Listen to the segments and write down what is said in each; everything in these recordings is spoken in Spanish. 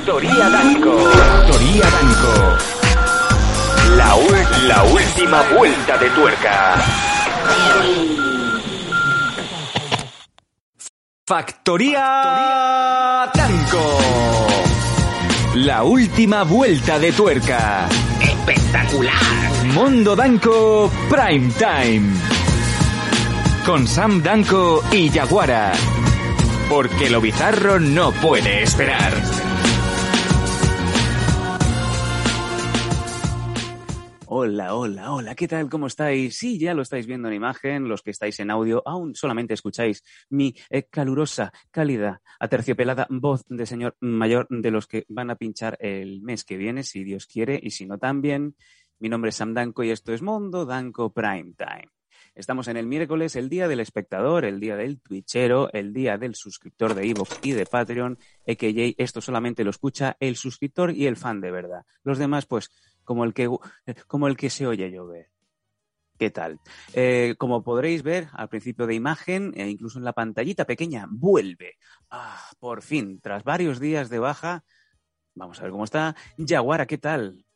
Factoría Danco. Factoría Danco. La, la última vuelta de tuerca. Factoría Danco. La última vuelta de tuerca. Espectacular. Mundo Danco Prime Time. Con Sam Danco y Yaguara. Porque lo bizarro no puede esperar. Hola, hola, hola, ¿qué tal? ¿Cómo estáis? Sí, ya lo estáis viendo en imagen, los que estáis en audio, aún solamente escucháis mi eh, calurosa, cálida, aterciopelada voz de señor mayor de los que van a pinchar el mes que viene, si Dios quiere, y si no también. Mi nombre es Sam Danco y esto es Mundo Danco Prime Time. Estamos en el miércoles, el día del espectador, el día del twitchero, el día del suscriptor de Evox y de Patreon, EKJ, esto solamente lo escucha el suscriptor y el fan de verdad. Los demás, pues, como el que, como el que se oye llover. ¿Qué tal? Eh, como podréis ver al principio de imagen, e incluso en la pantallita pequeña, vuelve. Ah, por fin, tras varios días de baja, vamos a ver cómo está. Yaguara, ¿qué tal?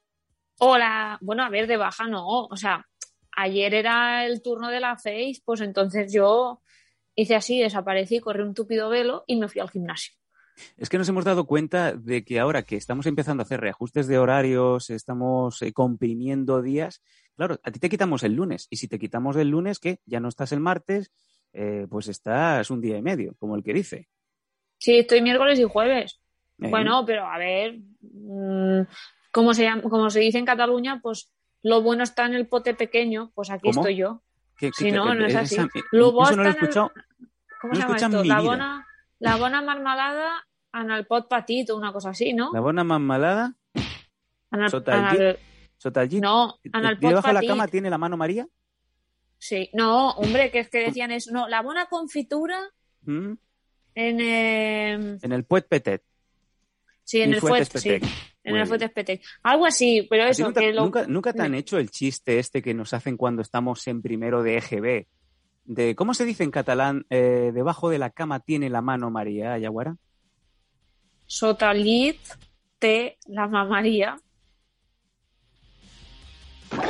Hola, bueno, a ver, de baja no, o sea, ayer era el turno de la Face, pues entonces yo hice así, desaparecí, corrí un túpido velo y me fui al gimnasio. Es que nos hemos dado cuenta de que ahora que estamos empezando a hacer reajustes de horarios, estamos eh, comprimiendo días, claro, a ti te quitamos el lunes y si te quitamos el lunes, ¿qué? Ya no estás el martes, eh, pues estás un día y medio, como el que dice. Sí, estoy miércoles y jueves. ¿eh? Bueno, pero a ver, mm, como se, llama- como se dice en Cataluña, pues lo bueno está en el pote pequeño, pues aquí ¿Cómo? estoy yo. Que- que- Sí, que- no, no es así. Lo eso no lo he el- escuchado. ¿Cómo No se llama esto? La vida. bona, la bona marmalada en el pot petit o una cosa así, ¿no? La bona mamalada, En el, sota en el el- sota allí, no, en el pot debajo de la petit. cama tiene la mano María. Sí, no, hombre, que es que decían eso. No, la buena confitura ¿Mm? en, eh, En el puet petet. sí, en el fuet, sí, en Muy el fuet. Algo así, pero ¿A ti eso, nunca, que lo... nunca, nunca te han hecho el chiste este que nos hacen cuando estamos en primero de EGB? De, ¿Cómo se dice en catalán? Eh, debajo de la cama tiene la mano María, Yaguara. Sota llit té la mamaria.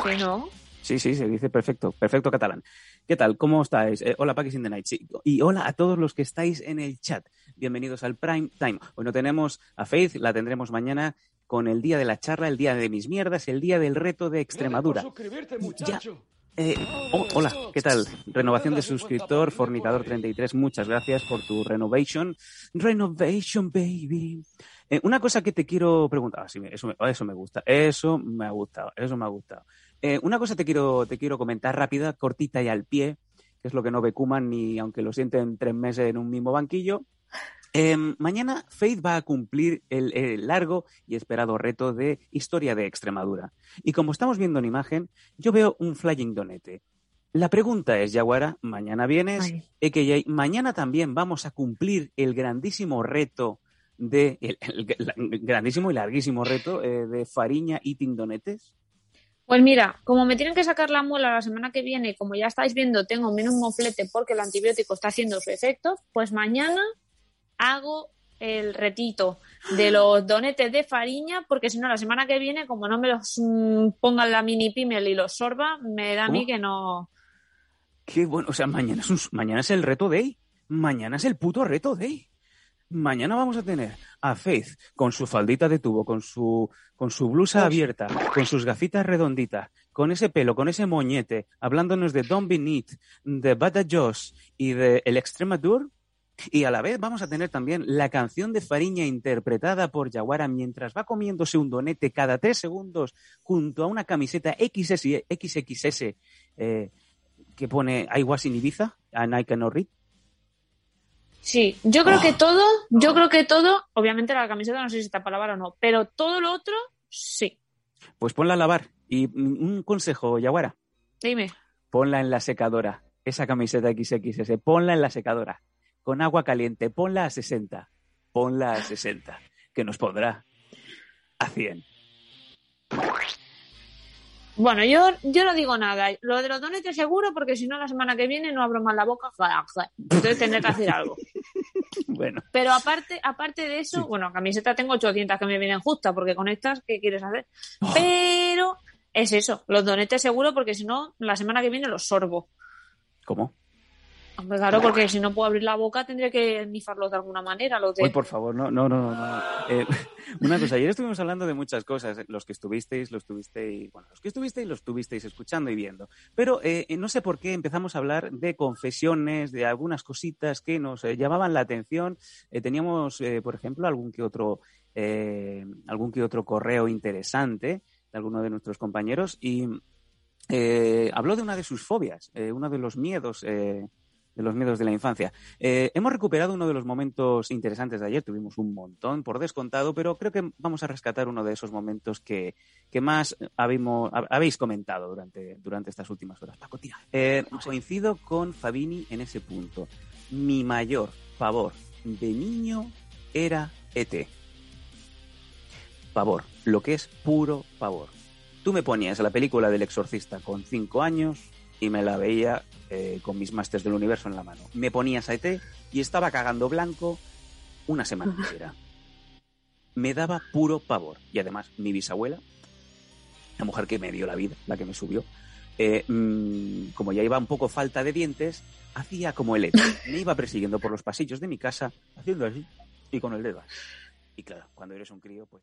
Que no. Sí, sí, se dice perfecto, perfecto catalán. ¿Qué tal? ¿Cómo estáis? Eh, hola, Pakis in the Night. Sí, Y hola a todos los que estáis en el chat. Bienvenidos al Prime Time. Hoy no tenemos a Faith, la tendremos mañana con el día de la charla, el día de mis mierdas, el día del reto de Extremadura. Ya. Eh, oh, hola, ¿qué tal? Renovación de suscriptor, Fornicador33, muchas gracias por tu renovation. Renovation, baby. Eh, una cosa que te quiero preguntar, ah, sí, eso, me, eso me gusta, eso me ha gustado, eso me ha gustado. Eh, una cosa te quiero, te quiero comentar rápida, cortita y al pie, que es lo que no ve Kuman ni aunque lo sienten tres meses en un mismo banquillo. Eh, mañana Faith va a cumplir el, el largo y esperado reto de Historia de Extremadura. Y como estamos viendo en imagen, yo veo un flying donete. La pregunta es, Yaguara, mañana vienes. EKJ, mañana también vamos a cumplir el grandísimo reto de, el, el- el grandísimo y larguísimo reto eh, de Fariña Eating Donetes. Pues mira, como me tienen que sacar la muela la semana que viene, y como ya estáis viendo, tengo menos moflete porque el antibiótico está haciendo su efecto, pues mañana hago el retito de los donetes de fariña, porque si no, la semana que viene, como no me los mm, pongan la mini pimel y los sorba, me da a mí que no. Qué bueno, o sea, mañana es, un- mañana es el reto day. Mañana es el puto reto day. Mañana vamos a tener a Faith con su faldita de tubo, con su, con su blusa abierta, con sus gafitas redonditas, con ese pelo, con ese moñete, hablándonos de Don't Be Neat, de Bada Josh y de El Extremadure. Y a la vez vamos a tener también la canción de Fariña interpretada por Yaguara mientras va comiéndose un donete cada tres segundos junto a una camiseta XS, XXS eh, que pone I was in Ibiza and I cannot read. Sí, yo creo que todo, yo creo que todo, obviamente la camiseta no sé si está para lavar o no, pero todo lo otro, sí. Pues ponla a lavar. Y un consejo, Yaguara, Dime. ponla en la secadora. Esa camiseta XXS, ponla en la secadora. Con agua caliente, ponla a 60. Ponla a 60. Que nos pondrá a 100. Bueno, yo, yo no digo nada. Lo de los donetes seguro, porque si no, la semana que viene no abro más la boca. Entonces tendré que hacer algo. Bueno, Pero aparte, aparte de eso, bueno, camiseta tengo 800 que me vienen justas, porque con estas, ¿qué quieres hacer? Oh. Pero es eso, los donetes seguro, porque si no, la semana que viene los sorbo. ¿cómo? Claro, porque si no puedo abrir la boca, tendría que nifarlos de alguna manera. Los de... Hoy, por favor, no, no, no, no. Eh, una cosa, ayer estuvimos hablando de muchas cosas. Los que estuvisteis, los estuvisteis, bueno, los que estuvisteis, los estuvisteis escuchando y viendo. Pero eh, no sé por qué empezamos a hablar de confesiones, de algunas cositas que nos eh, llamaban la atención. Eh, teníamos, eh, por ejemplo, algún que otro, eh, algún que otro correo interesante de alguno de nuestros compañeros y eh, habló de una de sus fobias, eh, uno de los miedos. Eh, de los miedos de la infancia. Eh, hemos recuperado uno de los momentos interesantes de ayer, tuvimos un montón por descontado, pero creo que vamos a rescatar uno de esos momentos que, que más habimos- hab- habéis comentado durante, durante estas últimas horas. Paco, tira. Eh, coincido con Fabini en ese punto. Mi mayor pavor de niño era ET. Pavor, lo que es puro pavor. Tú me ponías la película del exorcista con cinco años y me la veía eh, con mis másters del universo en la mano. Me ponías a ET y estaba cagando blanco una semana entera. Me daba puro pavor. Y además, mi bisabuela, la mujer que me dio la vida, la que me subió, eh, mm, como ya iba un poco falta de dientes, hacía como el ET. Me iba persiguiendo por los pasillos de mi casa, haciendo así y con el dedo. Y claro, cuando eres un crío, pues...